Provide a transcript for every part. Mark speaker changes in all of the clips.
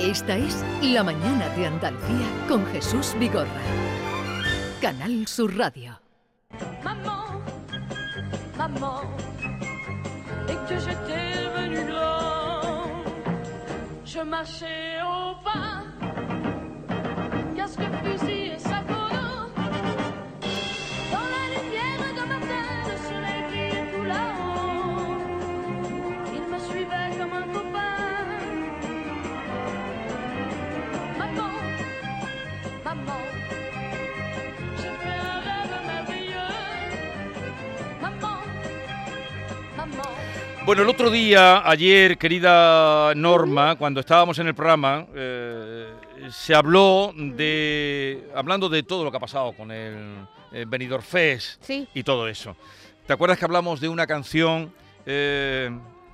Speaker 1: Esta es La Mañana de Andalucía con Jesús Vigorra. Canal Sur Radio.
Speaker 2: Maman, maman, dès que j'étais devenu grand, je marchais au pas,
Speaker 3: Bueno, el otro día, ayer, querida Norma, cuando estábamos en el programa, eh, se habló de. hablando de todo lo que ha pasado con el eh, Benidorm Fest
Speaker 4: Sí.
Speaker 3: y todo eso. ¿Te acuerdas que hablamos de una canción eh,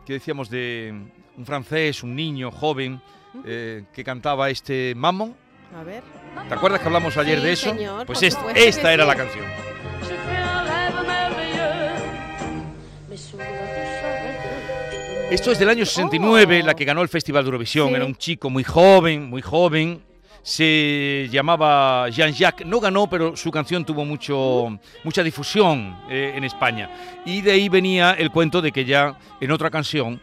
Speaker 3: que decíamos de un francés, un niño joven, eh, que cantaba este Mammon?
Speaker 4: A ver.
Speaker 3: ¿Te acuerdas que hablamos ayer
Speaker 4: Sí,
Speaker 3: de eso?
Speaker 4: señor,
Speaker 3: pues esta
Speaker 4: que
Speaker 3: era
Speaker 4: sí.
Speaker 3: la canción. Esto es del año 69,
Speaker 4: Oh.
Speaker 3: la que ganó el Festival de Eurovisión.
Speaker 4: Sí.
Speaker 3: Era un chico muy joven, muy joven. Se llamaba Jean-Jacques. No ganó, pero su canción tuvo mucho, mucha difusión eh, en España. Y de ahí venía el cuento de que ya en otra canción,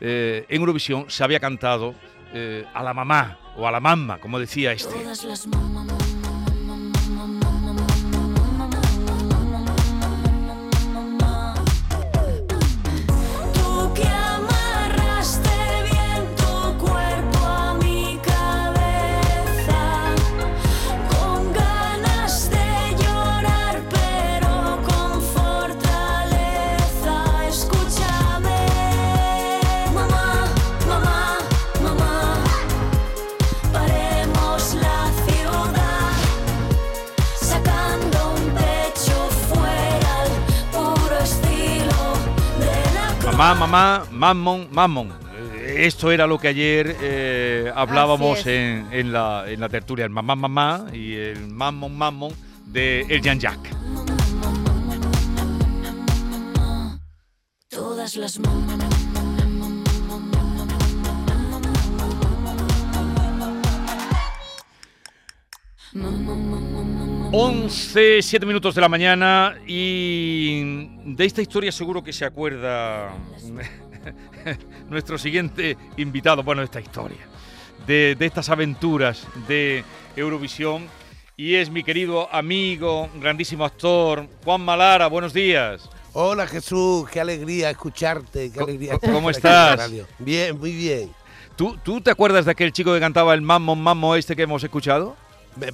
Speaker 3: eh, en Eurovisión, se había cantado eh, a la mamá o a la mamá, como decía este.
Speaker 2: Todas las mamás. Mamá, mamá,
Speaker 3: mammon, mammon. Eh, Esto era lo que ayer eh, hablábamos en, en la, en la tertulia, el mamá, mamá y el mammon, mammon de el Jean-Jacques.
Speaker 2: Todas las
Speaker 3: 11, 7 minutos de la mañana y de esta historia seguro que se acuerda nuestro siguiente invitado, bueno, de esta historia, de, de estas aventuras de Eurovisión y es mi querido amigo, grandísimo actor, Juan Malara, buenos días.
Speaker 5: Hola Jesús, qué alegría escucharte, qué alegría. estar
Speaker 3: ¿cómo estás?
Speaker 5: radio. Bien, muy bien.
Speaker 3: ¿Tú, ¿Tú te acuerdas de aquel chico que cantaba el Mammo, Mammo este que hemos escuchado?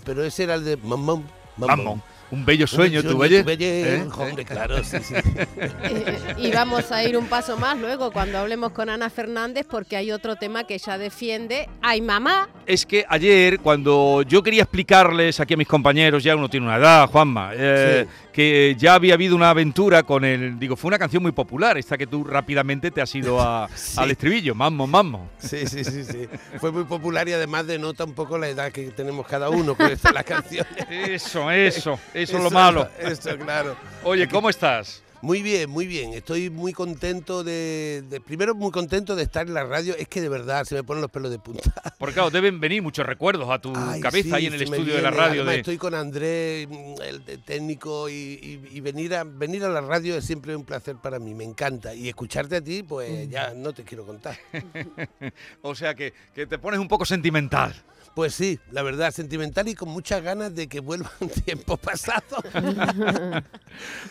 Speaker 5: Pero ese era el de Mamón.
Speaker 3: Mammo, un bello sueño, tu belle. ¿Eh?
Speaker 5: Hombre, claro, sí, sí.
Speaker 4: Eh, y vamos a ir un paso más luego cuando hablemos con Ana Fernández porque hay otro tema que ella defiende. ¡Ay, mamá!
Speaker 3: es que ayer, cuando yo quería explicarles aquí a mis compañeros, ya uno tiene una edad, Juanma, eh, que ya había habido una aventura con el. Digo, fue una canción muy popular, esta que tú rápidamente te has ido a-
Speaker 5: Sí.
Speaker 3: al estribillo, mammo, mammo.
Speaker 5: Sí, sí, sí, sí. Fue muy popular y además denota un poco la edad que tenemos cada uno con estas las canciones.
Speaker 3: Eso, eso, eso es lo malo.
Speaker 5: Eso, claro.
Speaker 3: Oye, ¿cómo estás?
Speaker 5: Muy bien, muy bien. Estoy muy contento de, de- Primero, muy contento de estar en la radio. Es que de verdad se me ponen los pelos de punta.
Speaker 3: Porque claro, deben venir muchos recuerdos a tu
Speaker 5: Ay,
Speaker 3: cabeza
Speaker 5: sí,
Speaker 3: ahí en el estudio de la radio.
Speaker 5: Además,
Speaker 3: de-
Speaker 5: Estoy con Andrés, mm, el de- técnico, y, y- y venir, a, venir a la radio es siempre un placer para mí, me encanta. Y escucharte a ti,
Speaker 3: Mm.
Speaker 5: pues ya no te quiero contar.
Speaker 3: O sea que, que te pones un poco sentimental.
Speaker 5: Pues sí, la verdad, sentimental y con muchas ganas de que vuelvan tiempos pasados.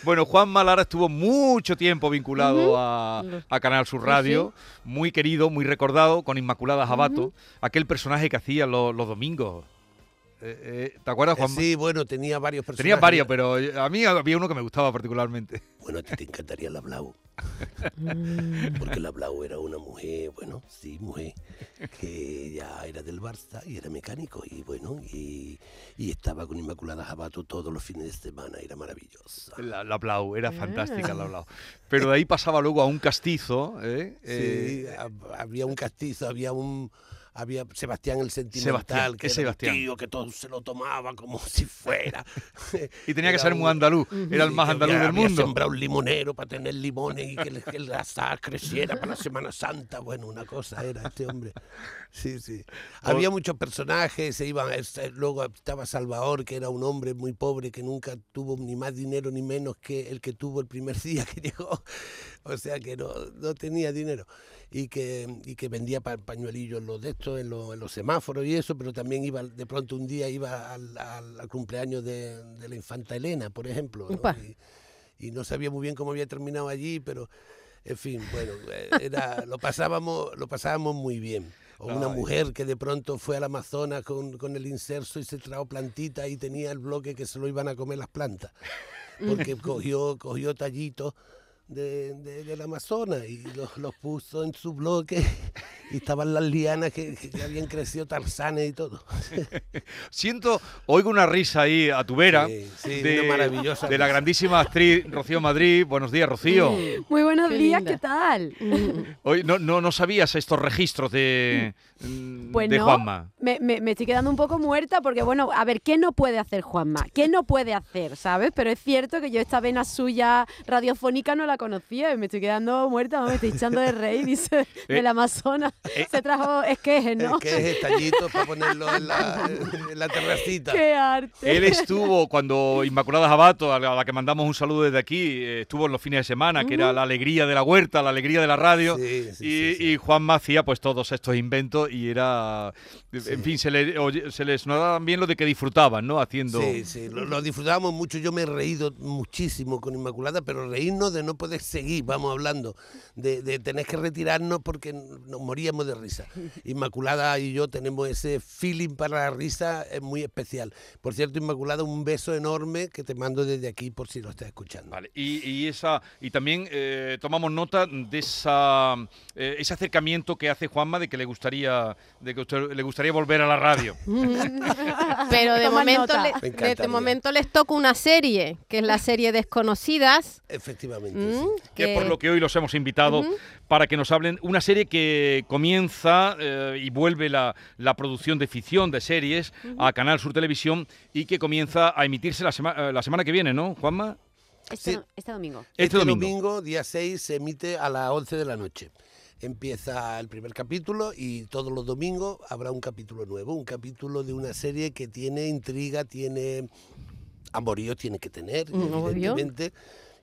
Speaker 3: Bueno, Juan Malara estuvo mucho tiempo vinculado a, Canal Sur Radio, muy querido, muy recordado, con Inmaculada Jabato, aquel personaje que hacía lo- los domingos. Eh, eh, ¿Te acuerdas, Juan?
Speaker 5: sí, bueno, tenía varios personajes.
Speaker 3: Tenía varios, pero a mí había uno que me gustaba particularmente.
Speaker 5: Bueno, a ti te encantaría la Blau. Porque la Blau era una mujer, bueno, sí, mujer, que ya era del Barça y era mecánico. Y bueno, y, y estaba con Inmaculada Jabato todos los fines de semana. Era maravillosa.
Speaker 3: La, la Blau, era fantástica
Speaker 4: Ah.
Speaker 3: la Blau. Pero de ahí pasaba luego a un castizo. ¿eh?
Speaker 5: Sí,
Speaker 3: Eh,
Speaker 5: hab- había un castizo, había un había Sebastián el
Speaker 3: Sebastián,
Speaker 5: sentimental, que
Speaker 3: es
Speaker 5: era
Speaker 3: Sebastián.
Speaker 5: tío que todo se lo tomaba como si fuera.
Speaker 3: Y tenía que ser muy andaluz, era el más
Speaker 5: que
Speaker 3: andaluz del
Speaker 5: había
Speaker 3: mundo.
Speaker 5: sembrado un limonero para tener limones y que, el- que el azar creciera para la Semana Santa. Bueno, una cosa era este hombre. Sí, sí. Había muchos personajes, se iban, este, luego estaba Salvador, que era un hombre muy pobre que nunca tuvo ni más dinero ni menos que el que tuvo el primer día que llegó. O sea que no, no tenía dinero. Y que, y que vendía pa- pañuelillos en los de estos, en los, en los semáforos y eso, pero también iba, de pronto un día iba al, al- al cumpleaños de, de la infanta Elena, por ejemplo. ¿no? Y, y no sabía muy bien cómo había terminado allí, pero en fin, bueno, eh, era, lo, pasábamos, lo pasábamos muy bien. O una
Speaker 3: Ay.
Speaker 5: mujer que de pronto fue al Amazonas con, con el inserso y se trajo plantita y tenía el bloque que se lo iban a comer las plantas. Porque cogió, cogió tallitos de, de- del Amazonas y los, los puso en su bloque y estaban las lianas que, que- habían crecido tarzanes y todo.
Speaker 3: Siento, oigo una risa ahí a tu vera
Speaker 5: Sí, sí,
Speaker 3: de,
Speaker 5: una maravillosa
Speaker 3: de la grandísima actriz Rocío Madrid. Buenos días, Rocío.
Speaker 6: Muy buenos
Speaker 4: Qué
Speaker 6: días,
Speaker 4: linda.
Speaker 6: ¿qué tal?
Speaker 3: Hoy no, no, no sabías estos registros de, mm,
Speaker 6: Pues
Speaker 3: de
Speaker 6: no,
Speaker 3: Juanma.
Speaker 6: Me, me- me estoy quedando un poco muerta porque, bueno, a ver, ¿qué no puede hacer Juanma? ¿Qué no puede hacer, sabes? Pero es cierto que yo esta vena suya radiofónica no la conocía y me estoy quedando muerta, me estoy echando de reír, dice,
Speaker 3: Eh,
Speaker 6: del Amazonas.
Speaker 3: eh.
Speaker 6: Se trajo esquejes,
Speaker 5: Es
Speaker 6: ¿no?
Speaker 5: que es tallito para ponerlo en la, en la terracita.
Speaker 6: ¡Qué arte!
Speaker 3: Él estuvo cuando Inmaculada Jabato, a la, que mandamos un saludo desde aquí, eh, estuvo en los fines de semana, que era la alegría de la huerta, la alegría de la radio.
Speaker 5: Sí, sí,
Speaker 3: y,
Speaker 5: sí, sí.
Speaker 3: y Juanma hacía pues todos estos inventos y era. En fin, se le, se les notaba bien lo de que disfrutaban, ¿no? Haciendo.
Speaker 5: Sí, sí, lo, lo disfrutábamos mucho. Yo me he reído muchísimo con Inmaculada, pero reírnos de no poder seguir, vamos hablando, de, de tener que retirarnos porque nos moríamos de risa. Inmaculada y yo tenemos ese feeling para la risa es muy especial. Por cierto, Inmaculada, un beso enorme que te mando desde aquí por si lo estás escuchando.
Speaker 3: Vale, y, y esa y también eh, tomamos nota de esa eh, ese acercamiento que hace Juanma de que le gustaría de que usted- le gustaría volver a la radio.
Speaker 4: Pero de momento, le- de- de, momento les toca una serie, que es la serie Desconocidas.
Speaker 5: Efectivamente.
Speaker 4: mm,
Speaker 3: que es por lo que hoy los hemos invitado para que nos hablen una serie que comienza eh, y vuelve la, la producción de ficción de series a Canal Sur Televisión y que comienza a emitirse la, sema- eh, la semana que viene, ¿no, Juanma?
Speaker 6: Este,
Speaker 5: Sí.
Speaker 6: este domingo.
Speaker 3: Este, domingo.
Speaker 5: día 6, se emite a las 11 de la noche. Empieza el primer capítulo y todos los domingos habrá un capítulo nuevo, un capítulo de una serie que tiene intriga, tiene amorío, tiene que tener,
Speaker 4: Mm, obvio.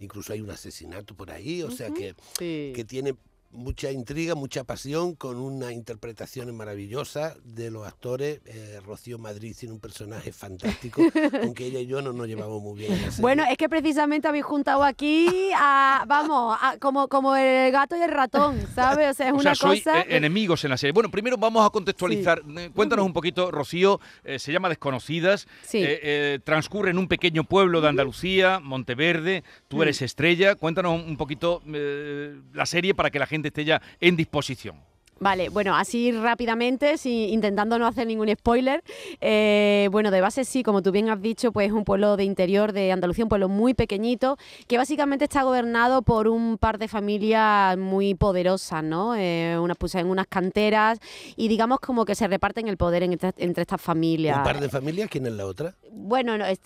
Speaker 5: Incluso hay un asesinato por ahí, o sea que,
Speaker 4: Sí.
Speaker 5: que tiene mucha intriga, mucha pasión, con una interpretación maravillosa de los actores. Eh, Rocío Madrid tiene un personaje fantástico, aunque ella y yo no nos llevamos muy bien. en la serie.
Speaker 6: Bueno, es que precisamente habéis juntado aquí a, vamos, a- como, como el gato y el ratón, ¿sabes? O sea, es
Speaker 3: O
Speaker 6: una
Speaker 3: sea, soy
Speaker 6: cosa...
Speaker 3: eh, enemigos en la serie. Bueno, primero vamos a contextualizar. Eh, Cuéntanos un poquito, Rocío, eh, se llama Desconocidas,
Speaker 6: Sí.
Speaker 3: eh, eh, transcurre en un pequeño pueblo de Andalucía, Monteverde, tú eres estrella. Cuéntanos un poquito eh, la serie para que la gente esté ya en disposición.
Speaker 6: Vale, bueno, así rápidamente, sin- intentando no hacer ningún spoiler. eh, bueno, de base sí, como tú bien has dicho, pues es un pueblo de interior de Andalucía, un pueblo muy pequeñito, que básicamente está gobernado por un par de familias muy poderosas, ¿no? Eh, unas pues en unas canteras y digamos como que se reparten el poder en esta- entre estas familias.
Speaker 5: Un par de familias, ¿quién es la otra?
Speaker 6: Bueno, no, es-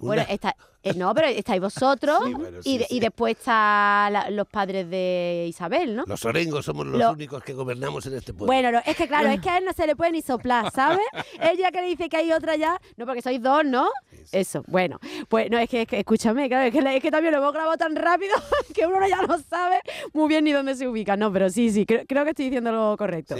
Speaker 6: bueno,
Speaker 5: Una.
Speaker 6: Eh, no, pero estáis vosotros
Speaker 5: Sí, bueno,
Speaker 6: y,
Speaker 5: sí,
Speaker 6: después están los padres de Isabel, ¿no?
Speaker 5: Los orengos somos los
Speaker 6: Lo-
Speaker 5: únicos que gobernamos en este pueblo.
Speaker 6: Bueno, no, es que claro, es que a él no se le puede ni soplar, ¿sabes? Ella que le dice que hay otra ya, no, porque sois dos, ¿no? Eso, bueno, pues no, es que, es que escúchame, claro, es que, es que también lo hemos grabado tan rápido que uno ya no sabe muy bien ni dónde se ubica, no, pero sí, sí, creo, creo que estoy diciendo lo correcto.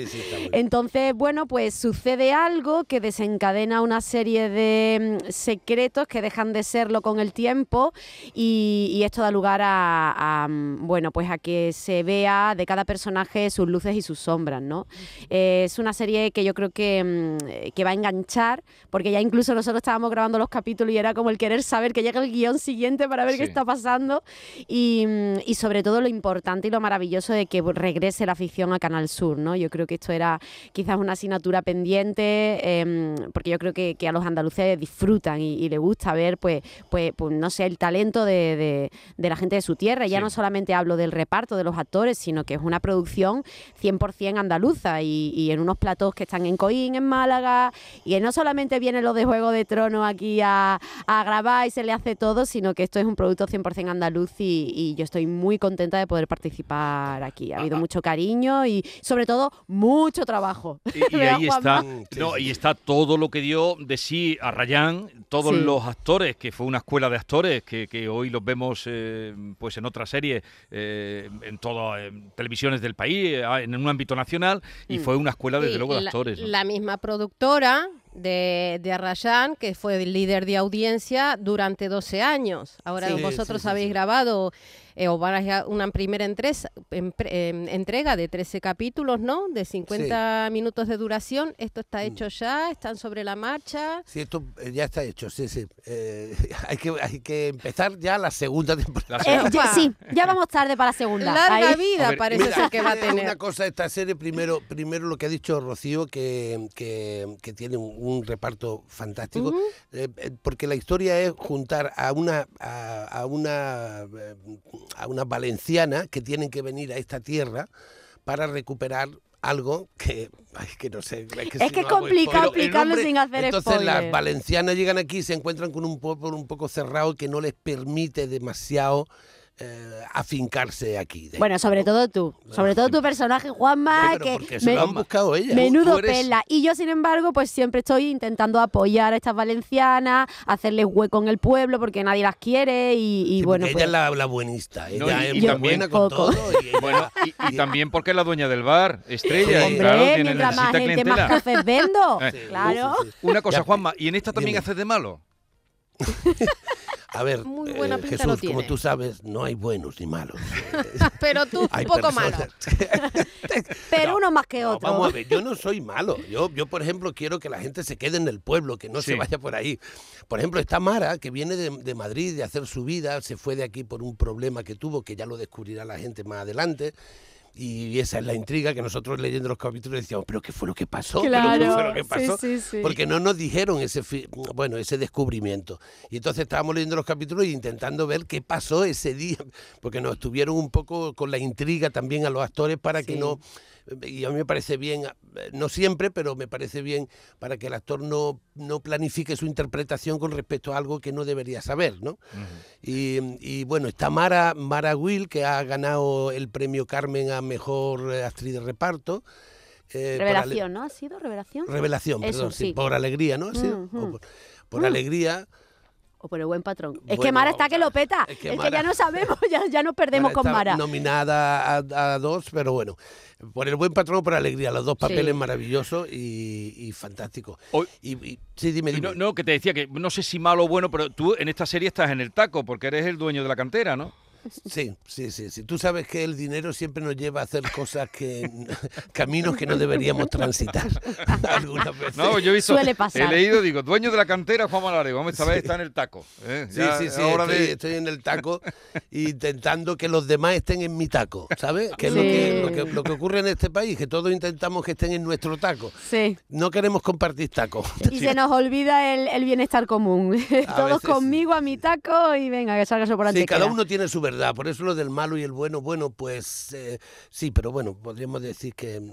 Speaker 6: Entonces, bueno, pues sucede algo que desencadena una serie de mm, secretos que dejan de serlo con el tiempo y, y esto da lugar a, a, bueno, pues a que se vea de cada personaje sus luces y sus sombras, ¿no? Eh, es una serie que yo creo que, mm, que va a enganchar, porque ya incluso nosotros estábamos grabando los capítulos y era como el querer saber que llega el guion siguiente para ver qué está pasando y, mm, y sobre todo lo importante y lo maravilloso de que regrese la ficción a Canal Sur, ¿no? Yo creo que esto era quizás una asignatura pendiente, em, porque yo creo que, que a los andaluces disfrutan y, y les gusta ver pues, pues, pues no sé, el talento de, de- de la gente de su tierra. Ya
Speaker 3: Sí.
Speaker 6: no solamente hablo del reparto de los actores, sino que es una producción 100% andaluza y, y en unos platos que están en Coín, en Málaga, y que no solamente vienen los de Juego de Tronos aquí a, a grabar y se le hace todo, sino que esto es un producto 100% andaluz y, y yo estoy muy contenta de poder participar aquí. Ha habido mucho cariño y sobre todo mucho trabajo.
Speaker 3: Y, y
Speaker 6: ¿Verdad,
Speaker 3: ahí está, no, y está todo lo que dio de sí a Rayán, todos
Speaker 6: Sí.
Speaker 3: los actores, que fue una escuela de actores que, que hoy los vemos eh, pues en otras series, eh, en todas en televisiones del país, eh, en un ámbito nacional, y
Speaker 6: Mm.
Speaker 3: fue una escuela desde
Speaker 4: Y
Speaker 3: luego de
Speaker 4: la,
Speaker 3: actores. ¿no?
Speaker 4: la misma productora de, de Arrayán, que fue el líder de audiencia durante 12 años. Ahora
Speaker 5: Sí,
Speaker 4: vosotros
Speaker 5: sí, sí,
Speaker 4: habéis
Speaker 5: sí.
Speaker 4: grabado eh, o van a una primera entres- em- em, entrega de 13 capítulos, ¿no? De 50 minutos de duración. Esto está hecho ya, están sobre la marcha.
Speaker 5: Sí, esto eh, ya está hecho, sí, sí. Eh, hay, que, hay que empezar ya la segunda temporada.
Speaker 6: Eh, ya- sí, ya vamos tarde para la segunda.
Speaker 4: Larga
Speaker 6: Ahí.
Speaker 4: vida
Speaker 3: ver,
Speaker 4: parece
Speaker 5: Mira,
Speaker 4: ser que va a tener.
Speaker 5: Una cosa, esta serie, primero, primero lo que ha dicho Rocío, que, que, que tiene un, un reparto fantástico, eh, porque la historia es juntar a una, a, a una, eh, a una valenciana que tienen que venir a esta tierra para recuperar algo que, ay, que no sé. Es que,
Speaker 6: Es
Speaker 5: si
Speaker 6: que es
Speaker 5: no hago
Speaker 6: complicado explicarlo sin hacer
Speaker 5: Entonces las valencianas llegan aquí y se encuentran con un pueblo un poco cerrado que no les permite demasiado eh, afincarse aquí. dentro,
Speaker 6: Bueno, sobre todo tú, sobre todo tu personaje, Juanma,
Speaker 5: Sí,
Speaker 6: que
Speaker 5: porque se
Speaker 6: me-
Speaker 5: lo han buscado ellas.
Speaker 6: menudo
Speaker 3: eres-
Speaker 6: pela. Y yo, sin embargo, pues siempre estoy intentando apoyar a estas valencianas, hacerles hueco en el pueblo porque nadie las quiere y, y
Speaker 5: Sí,
Speaker 6: bueno, pues,
Speaker 5: ella es la, la buenista, ella
Speaker 3: No, y-
Speaker 5: es
Speaker 3: también-
Speaker 5: buena con
Speaker 6: Poco.
Speaker 5: todo. y ella-
Speaker 3: Bueno, y, y también porque es la dueña del bar, estrella, y
Speaker 5: Sí.
Speaker 3: claro,
Speaker 6: hombre,
Speaker 3: tiene,
Speaker 6: más gente, más
Speaker 3: clientela.
Speaker 6: cafés vendo.
Speaker 3: Eh,
Speaker 5: Sí,
Speaker 6: claro.
Speaker 5: sí, sí.
Speaker 3: Una cosa,
Speaker 5: Ya,
Speaker 3: Juanma, ¿y en esta también
Speaker 5: dime.
Speaker 3: haces de malo?
Speaker 5: A ver,
Speaker 4: Muy buena
Speaker 5: eh, Jesús, como tú sabes, no hay buenos ni malos.
Speaker 4: Pero tú, un poco malo.
Speaker 6: Pero
Speaker 5: No,
Speaker 6: uno más que
Speaker 5: No,
Speaker 6: otro.
Speaker 5: vamos a ver, yo no soy malo. Yo, yo, por ejemplo, quiero que la gente se quede en el pueblo, que no
Speaker 3: Sí.
Speaker 5: se vaya por ahí. Por ejemplo, está Mara, que viene de, de Madrid de hacer su vida, se fue de aquí por un problema que tuvo, que ya lo descubrirá la gente más adelante. Y esa es la intriga que nosotros leyendo los capítulos decíamos, pero ¿qué fue lo que pasó? ¿Pero qué fue lo que pasó?
Speaker 6: sí, sí.
Speaker 5: Porque no nos dijeron ese, bueno, ese descubrimiento. Y entonces estábamos leyendo los capítulos e intentando ver qué pasó ese día, porque nos estuvieron un poco con la intriga también a los actores para que no, y a mí me parece bien, eh, no siempre, pero me parece bien para que el actor no, no planifique su interpretación con respecto a algo que no debería saber, ¿no? Y, y, bueno, está Mara, Mara Will, que ha ganado el premio Carmen a Mejor eh, Actriz de Reparto. eh,
Speaker 6: Revelación, ¿no? ¿Ha sido revelación?
Speaker 5: Revelación,
Speaker 6: Eso,
Speaker 5: perdón, sí,
Speaker 6: sí.
Speaker 5: por alegría, ¿no? Sí, o
Speaker 6: Ujú.
Speaker 5: por, por alegría.
Speaker 6: O por el buen patrón. es que Mara está que lo peta.
Speaker 5: Es
Speaker 6: Es
Speaker 5: que
Speaker 6: ya no sabemos, ya, ya nos perdemos
Speaker 5: Mara
Speaker 6: con Mara.
Speaker 5: Nominada a, a dos, pero bueno, por el buen patrón, por alegría, los dos papeles
Speaker 6: Sí.
Speaker 5: maravillosos y, y fantásticos.
Speaker 3: Hoy-
Speaker 5: Y, y- sí, dime.
Speaker 3: no, no, que te decía que no sé si malo o bueno, pero tú en esta serie estás en el taco porque eres el dueño de la cantera, ¿no?
Speaker 5: Sí, sí, sí, sí. Tú sabes que el dinero siempre nos lleva a hacer cosas que caminos que no deberíamos transitar algunas veces.
Speaker 3: No, yo he visto,
Speaker 6: Suele pasar.
Speaker 3: he leído, digo, dueño de la cantera, Juan Malario, vamos, esta vez está en el taco. ¿eh?
Speaker 5: Sí,
Speaker 3: Ya
Speaker 5: sí, sí,
Speaker 3: hora
Speaker 5: estoy,
Speaker 3: de-
Speaker 5: estoy en el taco intentando que los demás estén en mi taco, ¿sabes? Que es lo,
Speaker 6: Sí.
Speaker 5: que, lo, que, lo que ocurre en este país, que todos intentamos que estén en nuestro taco.
Speaker 6: Sí.
Speaker 5: No queremos compartir taco.
Speaker 6: Y se nos olvida el, el bienestar común. Todos
Speaker 5: veces sí.
Speaker 6: conmigo a mi taco y venga, que salga eso por
Speaker 5: Sí,
Speaker 6: antes.
Speaker 5: cada uno tiene su verdad, por eso lo del malo y el bueno, bueno, pues eh, sí, pero bueno, podríamos decir que, mm,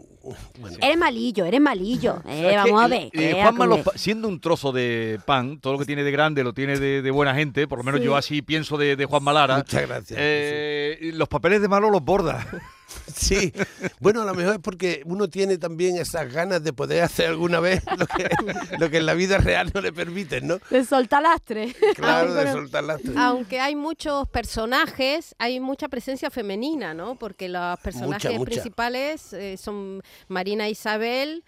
Speaker 5: bueno,
Speaker 6: Eres malillo, eres malillo. Eh, vamos a
Speaker 3: eh,
Speaker 6: ver.
Speaker 3: eh,
Speaker 6: eh,
Speaker 3: Juanma, siendo un trozo de pan, todo lo que tiene de grande lo tiene de, de buena gente, por lo menos
Speaker 6: Sí.
Speaker 3: yo así pienso de, de Juan Malara.
Speaker 5: muchas gracias.
Speaker 3: Eh, los papeles de malo los borda.
Speaker 5: Sí, bueno, a lo mejor es porque uno tiene también esas ganas de poder hacer alguna vez lo que, lo que en la vida real no le permiten, ¿no?
Speaker 6: De soltar lastre.
Speaker 5: Claro,
Speaker 6: Ay,
Speaker 5: de soltar las
Speaker 4: Aunque hay muchos personajes, hay mucha presencia femenina, ¿no? Porque los personajes
Speaker 5: mucha.
Speaker 4: principales eh, son Marina e Isabel,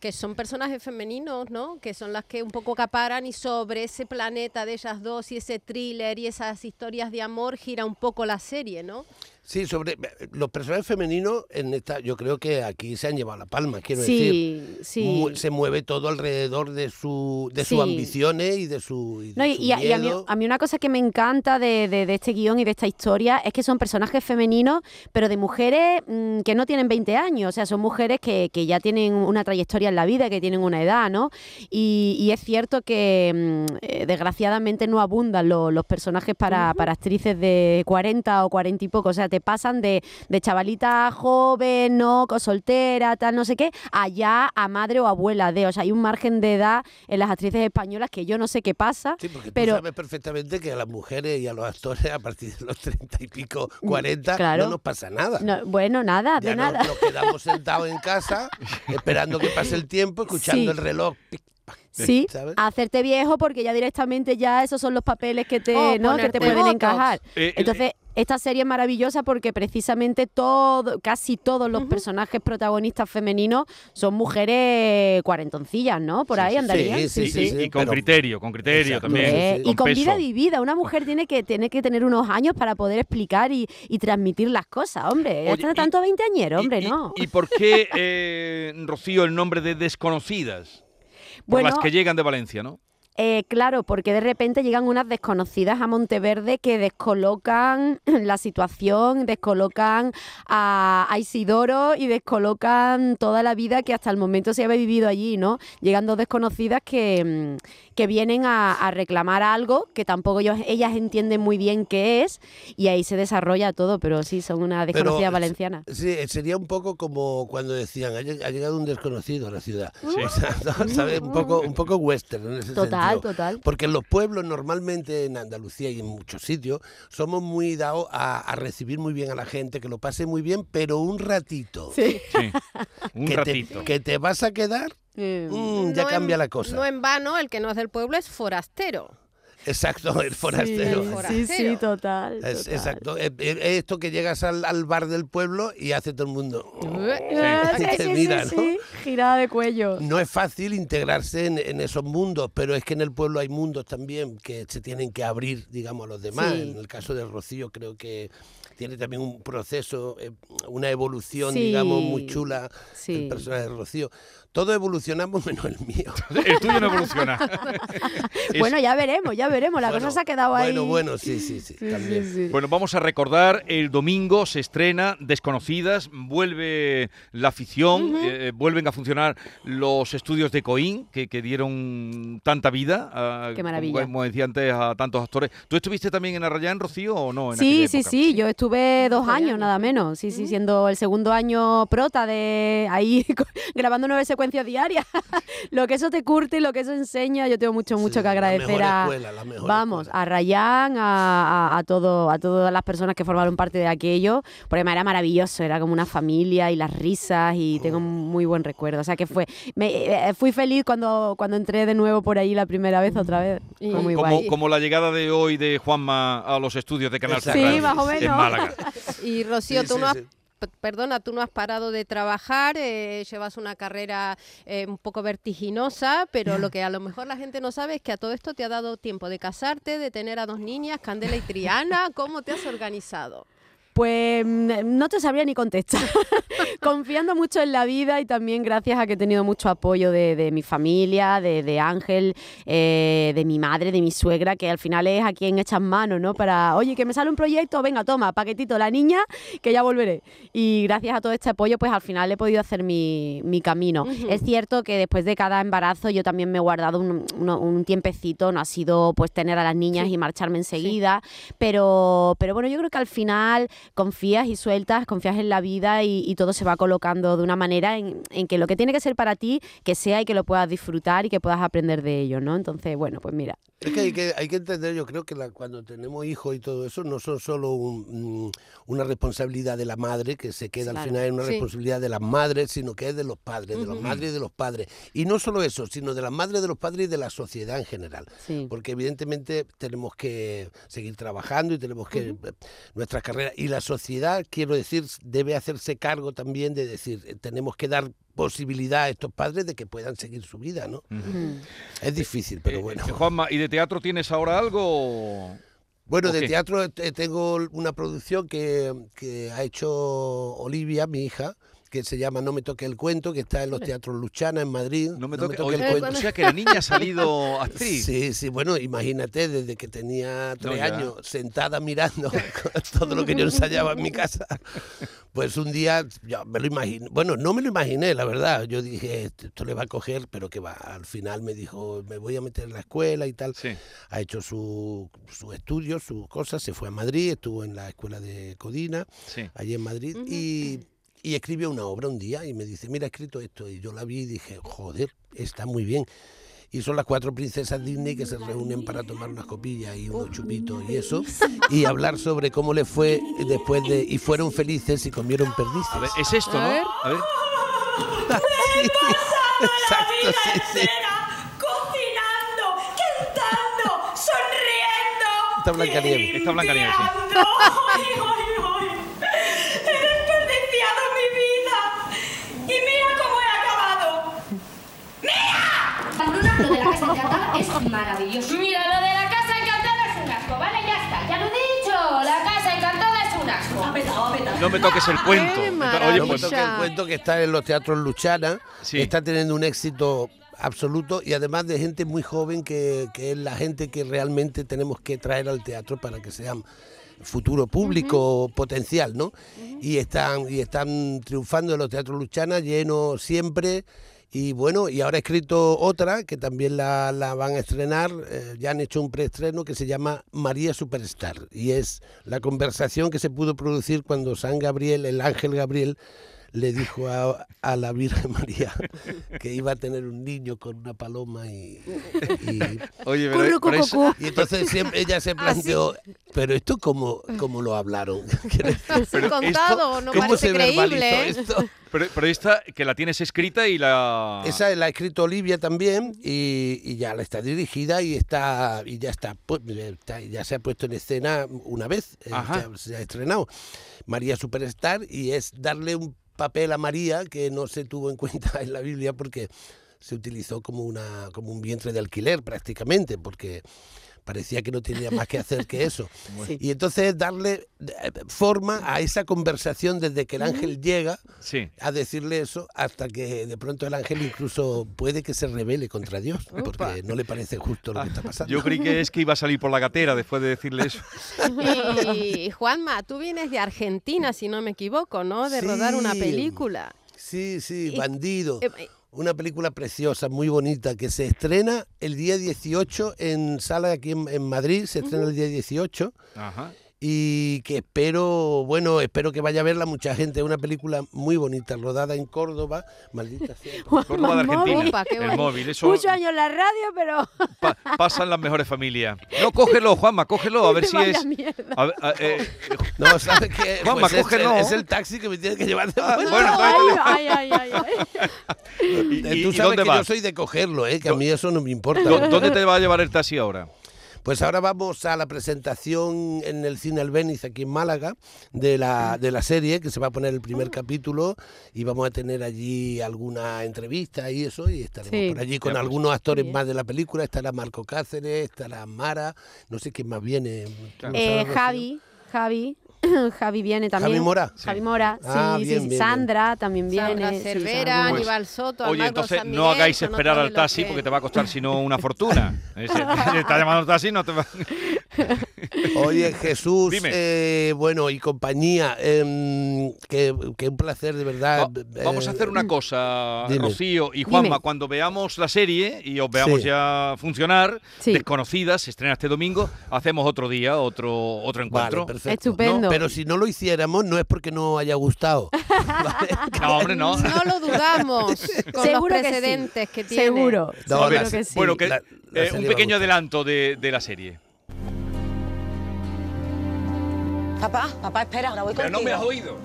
Speaker 4: que son personajes femeninos, ¿no? Que son las que un poco acaparan y sobre ese planeta de ellas dos y ese thriller y esas historias de amor gira un poco la serie, ¿no?
Speaker 5: Sí, sobre eh, los personajes femeninos en esta, yo creo que aquí se han llevado la palma, quiero decir.
Speaker 6: Sí.
Speaker 5: Mu- Se mueve todo alrededor de su de sus ambiciones y de su, y de
Speaker 6: No, y,
Speaker 5: su
Speaker 6: y a, y a mí, a mí una cosa que me encanta de, de- de este guion y de esta historia es que son personajes femeninos, pero de mujeres mm, que no tienen 20 años, o sea, son mujeres que, que ya tienen una trayectoria en la vida, que tienen una edad, ¿no? Y, y es cierto que mm, eh, desgraciadamente no abundan lo- los personajes para, para actrices de 40 o 40 y poco, o sea, te pasan de, de chavalita joven, ¿no? Soltera, tal, no sé qué, allá a madre o abuela de, o sea, hay un margen de edad en las actrices españolas que yo no sé qué pasa.
Speaker 5: Sí, porque
Speaker 6: pero-
Speaker 5: tú sabes perfectamente que a las mujeres y a los actores a partir de los 30 y pico, 40,
Speaker 6: Mm, claro.
Speaker 5: no nos pasa nada.
Speaker 6: No, bueno, nada,
Speaker 5: ya
Speaker 6: de
Speaker 5: nos,
Speaker 6: nada.
Speaker 5: nos quedamos sentados en casa esperando que pase el tiempo, escuchando
Speaker 6: Sí.
Speaker 5: el reloj. pic, pac,
Speaker 6: Sí,
Speaker 5: ¿sabes?
Speaker 6: hacerte viejo porque ya directamente ya esos son los papeles que te,
Speaker 4: Oh,
Speaker 6: ¿no? que te pueden
Speaker 4: botox.
Speaker 6: encajar.
Speaker 3: Eh,
Speaker 6: Entonces, esta serie es maravillosa porque precisamente todo, casi todos los personajes protagonistas femeninos son mujeres cuarentoncillas, ¿no? Por
Speaker 5: Sí,
Speaker 6: ahí
Speaker 5: sí,
Speaker 6: andarían.
Speaker 5: sí,
Speaker 3: y,
Speaker 5: sí,
Speaker 3: y- y con
Speaker 5: pero-
Speaker 3: criterio, con criterio
Speaker 5: Exacto.
Speaker 3: también.
Speaker 5: Sí,
Speaker 6: y con vida
Speaker 3: peso.
Speaker 6: vivida, una mujer tiene que, tiene que tener unos años para poder explicar y, y transmitir las cosas, hombre.
Speaker 3: Oye, y-
Speaker 6: tanto veinteañero, hombre,
Speaker 3: y,
Speaker 6: no.
Speaker 3: ¿Y por qué, eh, Rocío, el nombre de Desconocidas? Por
Speaker 6: Bueno,
Speaker 3: las que llegan de Valencia, ¿no?
Speaker 6: Eh, claro, porque de repente llegan unas desconocidas a Monteverde que descolocan la situación, descolocan a, a Isidoro y descolocan toda la vida que hasta el momento se había vivido allí, ¿no? Llegan dos desconocidas que, mm, que vienen a, a reclamar algo que tampoco ellos, ellas entienden muy bien qué es y ahí se desarrolla todo, pero sí, son una desconocida
Speaker 5: Pero,
Speaker 6: valenciana.
Speaker 5: Sí, sería un poco como cuando decían, ha lleg- ha llegado un desconocido a la ciudad.
Speaker 3: Sí.
Speaker 5: O sea, ¿no? ¿sabes? Un poco, un poco western en ese
Speaker 6: Total,
Speaker 5: sentido.
Speaker 6: Total.
Speaker 5: Porque en los pueblos, normalmente en Andalucía y en muchos sitios, somos muy dados a, a recibir muy bien a la gente, que lo pase muy bien, pero un ratito.
Speaker 6: Sí.
Speaker 3: Sí. Un
Speaker 5: que,
Speaker 3: ratito.
Speaker 5: Te, que te vas a quedar,
Speaker 6: Eh,
Speaker 5: mm, ya
Speaker 4: No
Speaker 5: cambia
Speaker 4: en-
Speaker 5: la cosa.
Speaker 4: No en vano, el que no es del pueblo es forastero.
Speaker 5: Exacto, el forastero.
Speaker 6: Sí,
Speaker 4: Forastero.
Speaker 6: sí, sí, total.
Speaker 5: Es-
Speaker 6: total.
Speaker 5: exacto. Es, es esto que llegas al, al bar del pueblo y hace todo el mundo. Sí.
Speaker 6: sí,
Speaker 5: Te
Speaker 6: sí,
Speaker 5: mira,
Speaker 6: sí,
Speaker 5: ¿no?
Speaker 6: Girada de cuello.
Speaker 5: No es fácil integrarse en, en esos mundos, pero es que en el pueblo hay mundos también que se tienen que abrir, digamos, a los demás.
Speaker 6: Sí.
Speaker 5: En el caso de Rocío creo que tiene también un proceso, eh, una evolución,
Speaker 6: Sí.
Speaker 5: digamos, muy chula
Speaker 6: Sí.
Speaker 5: el personaje de Rocío. Todos evolucionamos menos el mío.
Speaker 3: El tuyo no evoluciona. Es-
Speaker 6: Bueno, ya veremos, ya veremos. La
Speaker 5: Bueno,
Speaker 6: cosa se ha quedado ahí.
Speaker 5: Bueno, bueno, sí, sí, sí,
Speaker 6: Sí,
Speaker 5: también.
Speaker 6: sí, sí.
Speaker 3: Bueno, vamos a recordar, el domingo se estrena Desconocidas, vuelve la afición, eh, vuelven a funcionar los estudios de Coín, que, que dieron tanta vida, a-
Speaker 6: Qué maravilla.
Speaker 3: como decía antes, a tantos actores. ¿Tú estuviste también en Arrayán, Rocío, o no? En
Speaker 6: Sí, sí, sí, yo estuve dos años,
Speaker 4: años.
Speaker 6: nada menos, sí, sí, siendo el segundo año prota de ahí grabando nueve secuencias diarias. lo que eso te curte y lo que eso enseña, yo tengo mucho, mucho
Speaker 5: Sí,
Speaker 6: que agradecer
Speaker 5: la
Speaker 6: a,
Speaker 5: mejor escuela, la mejor
Speaker 6: vamos,
Speaker 5: escuela.
Speaker 6: a Rayán, a, a- a todo, a todas las personas que formaron parte de aquello, porque era maravilloso, era como una familia y las risas y tengo un muy buen recuerdo, o sea que fue, me, eh, fui feliz cuando, cuando entré de nuevo por ahí la primera vez, otra vez,
Speaker 4: Y-
Speaker 6: fue muy
Speaker 3: como,
Speaker 6: guay.
Speaker 3: como la llegada de hoy de Juanma a los estudios de Canal.
Speaker 6: Sí, más o
Speaker 3: en
Speaker 6: menos.
Speaker 3: Málaga.
Speaker 4: Y Rocío,
Speaker 5: Sí,
Speaker 4: tú
Speaker 5: sí,
Speaker 4: no has Perdona, tú no has parado de trabajar, eh, llevas una carrera eh, un poco vertiginosa, pero lo que a lo mejor la gente no sabe es que a todo esto te ha dado tiempo de casarte, de tener a dos niñas, Candela y Triana. ¿Cómo te has organizado?
Speaker 6: Pues mm, no te sabría ni contestar. Confiando mucho en la vida y también gracias a que he tenido mucho apoyo de, de mi familia, de, de Ángel, eh, de mi madre, de mi suegra, que al final es a quien echan mano, ¿no? Para, oye, que me sale un proyecto, venga, toma, paquetito, la niña, que ya volveré. Y gracias a todo este apoyo, pues al final he podido hacer mi, mi camino. Es cierto que después de cada embarazo yo también me he guardado un, un tiempecito, no ha sido pues tener a las niñas y marcharme enseguida, pero, pero bueno, yo creo que al final confías y sueltas, confías en la vida y, y todo se va colocando de una manera en, en que lo que tiene que ser para ti, que sea y que lo puedas disfrutar y que puedas aprender de ello, ¿no? Entonces, bueno, pues mira.
Speaker 5: Es que hay que, hay que entender, yo creo que la- cuando tenemos hijos y todo eso, no son solo un- mm, una responsabilidad de la madre, que se queda
Speaker 6: Claro.
Speaker 5: al final en una
Speaker 4: Sí.
Speaker 5: responsabilidad de las madres, sino que es de los padres, de los
Speaker 4: Ujú.
Speaker 5: madres y de los padres. Y no solo eso, sino de las madres, de los padres y de la sociedad en general.
Speaker 6: Sí.
Speaker 5: Porque evidentemente tenemos que seguir trabajando y tenemos que... Nuestras carreras. Y la sociedad, quiero decir, debe hacerse cargo también de decir, eh, tenemos que dar posibilidad a estos padres de que puedan seguir su vida, ¿no? Es difícil, pero
Speaker 3: Eh,
Speaker 5: bueno.
Speaker 3: eh, Juanma, ¿y de teatro tienes ahora algo?
Speaker 5: Bueno,
Speaker 3: ¿O
Speaker 5: de
Speaker 3: qué?
Speaker 5: teatro eh, tengo una producción que, que ha hecho Olivia, mi hija, que se llama No me toque el cuento, que está en los teatros Luchana en Madrid.
Speaker 3: No me toque.
Speaker 5: el
Speaker 3: Oye,
Speaker 5: cuento.
Speaker 3: o sea que la niña ha salido actriz.
Speaker 5: Sí, sí, bueno, imagínate, desde que tenía tres
Speaker 3: ya.
Speaker 5: años sentada mirando todo lo que yo ensayaba en mi casa, pues un día ya me lo imaginé, bueno, no me lo imaginé, la verdad, yo dije, "Esto- le va a coger, pero que va, al final me dijo, me voy a meter en la escuela y tal,
Speaker 3: Sí.
Speaker 5: ha hecho su, su estudio, sus cosas, se fue a Madrid, estuvo en la escuela de Codina,
Speaker 3: Sí.
Speaker 5: allí en Madrid, y, y escribió una obra un día y me dice, mira, he escrito esto. Y yo la vi y dije, joder, está muy bien. Y son las cuatro princesas Disney que se reúnen para tomar unas copillas y unos chupitos y eso, y hablar sobre cómo les fue después de... Y fueron felices y comieron perdices.
Speaker 3: A ver, es esto,
Speaker 4: A
Speaker 3: ¿no?
Speaker 4: ver.
Speaker 3: A ver.
Speaker 5: Sí, exacto, sí, sí.
Speaker 2: Cocinando, cantando, sonriendo.
Speaker 5: Esta Blancanieves.
Speaker 3: Esta Blancanieves, sí.
Speaker 2: Mirando. Ay, ay, ay. He desperdiciado mi vida. Y mira cómo he acabado.
Speaker 7: Bruna, lo de la casa encantada es maravilloso. Mira, lo de la casa encantada es un asco, ¿vale? Ya está, ya lo he dicho. La casa encantada es un asco.
Speaker 2: Ha petado, ha petado.
Speaker 3: No me toques el cuento.
Speaker 4: ¡Qué
Speaker 3: Oye,
Speaker 4: maravilla!
Speaker 5: No me
Speaker 3: pues,
Speaker 5: toque el cuento que está en los teatros Luchana,
Speaker 3: Sí.
Speaker 5: está teniendo un éxito absoluto y además de gente muy joven que, que es la gente que realmente tenemos que traer al teatro para que sean futuro público potencial, ¿no? Y están y están triunfando en los teatros Luchana, llenos siempre. Y bueno, y ahora he escrito otra que también la, la van a estrenar, eh, ya han hecho un preestreno que se llama María Superstar. Y es la conversación que se pudo producir cuando San Gabriel, el ángel Gabriel, le dijo a, a la Virgen María que iba a tener un niño con una paloma y, y,
Speaker 3: Oye, pero,
Speaker 5: y entonces siempre ella se planteó, pero esto cómo, cómo lo hablaron,
Speaker 3: Pero
Speaker 4: contado, no
Speaker 5: cómo
Speaker 4: parece
Speaker 5: se
Speaker 4: creíble. ¿eh?
Speaker 5: esto.
Speaker 3: pero, pero esta que la tienes escrita y la.
Speaker 5: Esa la ha escrito Olivia también y, y ya la está dirigida y está y ya está, ya se ha puesto en escena una vez, eh, ya se ha estrenado María Superstar y es darle un papel a María que no se tuvo en cuenta en la Biblia porque se utilizó como una como un vientre de alquiler prácticamente porque parecía que no tenía más que hacer que eso.
Speaker 6: Sí.
Speaker 5: Y entonces darle eh, forma a esa conversación desde que el ángel llega
Speaker 3: Sí.
Speaker 5: a decirle eso hasta que de pronto el ángel incluso puede que se rebele contra Dios porque no le parece justo lo que está pasando.
Speaker 3: Yo creí que es que iba a salir por la gatera después de decirle eso.
Speaker 4: Y Juanma, tú vienes de Argentina, si no me equivoco, ¿no? De rodar una película.
Speaker 5: Sí, sí,
Speaker 4: Y-
Speaker 5: Bandido.
Speaker 4: Eh,
Speaker 5: Una película preciosa, muy bonita, que se estrena el día 18 en sala aquí en, en Madrid, se estrena el día 18
Speaker 3: Ajá.
Speaker 5: y que espero, bueno, espero que vaya a verla mucha gente. Es una película muy bonita, rodada en Córdoba, maldita sea.
Speaker 3: Córdoba de Argentina.
Speaker 6: móvil.
Speaker 4: Opa, qué
Speaker 3: el móvil, eso
Speaker 6: Muchos años en la radio, pero
Speaker 3: pa- pasan las mejores familias. No, cógelo, Juanma, cógelo, a ver si es.
Speaker 6: mierda.
Speaker 3: a ver, a- eh,
Speaker 5: No, ¿sabes qué?
Speaker 3: Juanma,
Speaker 5: Pues es,
Speaker 3: cógelo.
Speaker 5: es el taxi que me tiene que llevar de
Speaker 3: Ah, bueno,
Speaker 6: ay, ay, ay, ay.
Speaker 3: ¿Y- y-
Speaker 5: Tú
Speaker 3: y
Speaker 5: sabes
Speaker 3: dónde
Speaker 5: que yo soy de cogerlo, ¿eh? que a mí eso no me importa.
Speaker 3: ¿Dó- ¿Dónde te va a llevar el taxi ahora?
Speaker 5: Pues ahora vamos a la presentación en el Cine Albéniz aquí en Málaga de la, de la serie que se va a poner el primer capítulo y vamos a tener allí alguna entrevista y eso y estaremos
Speaker 6: Sí.
Speaker 5: por allí con
Speaker 3: Ya, pues,
Speaker 5: algunos actores más de la película. Estará Marco Cáceres, estará Mara, no sé quién más viene. ¿Tú lo
Speaker 6: Eh? Javi, Javi, Javi viene también.
Speaker 5: Javi Mora.
Speaker 6: Javi Mora, sí,
Speaker 5: Ah,
Speaker 6: sí,
Speaker 5: bien,
Speaker 6: sí.
Speaker 5: bien,
Speaker 6: Sandra también viene.
Speaker 4: Sandra
Speaker 6: sí,
Speaker 4: Cervera. Aníbal Soto,
Speaker 3: Oye, entonces
Speaker 4: San
Speaker 3: no hagáis esperar al taxi
Speaker 4: que-
Speaker 3: porque te va a costar si no una fortuna. Eh, si te está llamando el taxi no te va...
Speaker 5: Oye, Jesús,
Speaker 3: Dime.
Speaker 5: eh, bueno, y compañía, em, que, que un placer de verdad.
Speaker 3: Va- vamos a
Speaker 5: eh,
Speaker 3: hacer una cosa,
Speaker 5: dime.
Speaker 3: Rocío y Juanma,
Speaker 6: Dime.
Speaker 3: cuando veamos la serie y os veamos
Speaker 5: Sí.
Speaker 3: ya funcionar,
Speaker 6: Sí.
Speaker 3: desconocidas, se estrena este domingo, hacemos otro día, otro otro encuentro.
Speaker 5: Vale, perfecto.
Speaker 6: Estupendo.
Speaker 5: No, pero si no lo hiciéramos, no es porque no haya gustado. ¿vale?
Speaker 3: no, hombre, no.
Speaker 4: No lo dudamos con
Speaker 6: Seguro
Speaker 4: los
Speaker 6: que sí.
Speaker 4: precedentes que tiene.
Speaker 6: Seguro,
Speaker 5: No,
Speaker 6: seguro
Speaker 5: la-
Speaker 6: que sí.
Speaker 3: Bueno, que,
Speaker 5: La- la
Speaker 3: eh, un pequeño adelanto de, de la serie.
Speaker 8: Papá, papá, espera, ahora voy
Speaker 9: Pero no
Speaker 8: contigo.
Speaker 9: me has oído.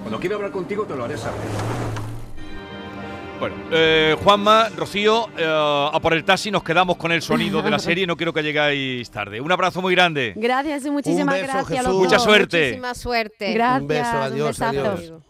Speaker 9: Cuando quiero hablar contigo te lo haré saber.
Speaker 3: Bueno, eh, Juanma, Rocío, eh, a por el taxi nos quedamos con el sonido de la serie, no quiero que llegáis tarde. Un abrazo muy grande.
Speaker 6: Gracias y muchísimas
Speaker 5: beso,
Speaker 6: gracias. a los
Speaker 5: Jesús.
Speaker 6: dos.
Speaker 3: Mucha suerte.
Speaker 4: Muchísima suerte.
Speaker 6: Gracias.
Speaker 5: Un beso, adiós.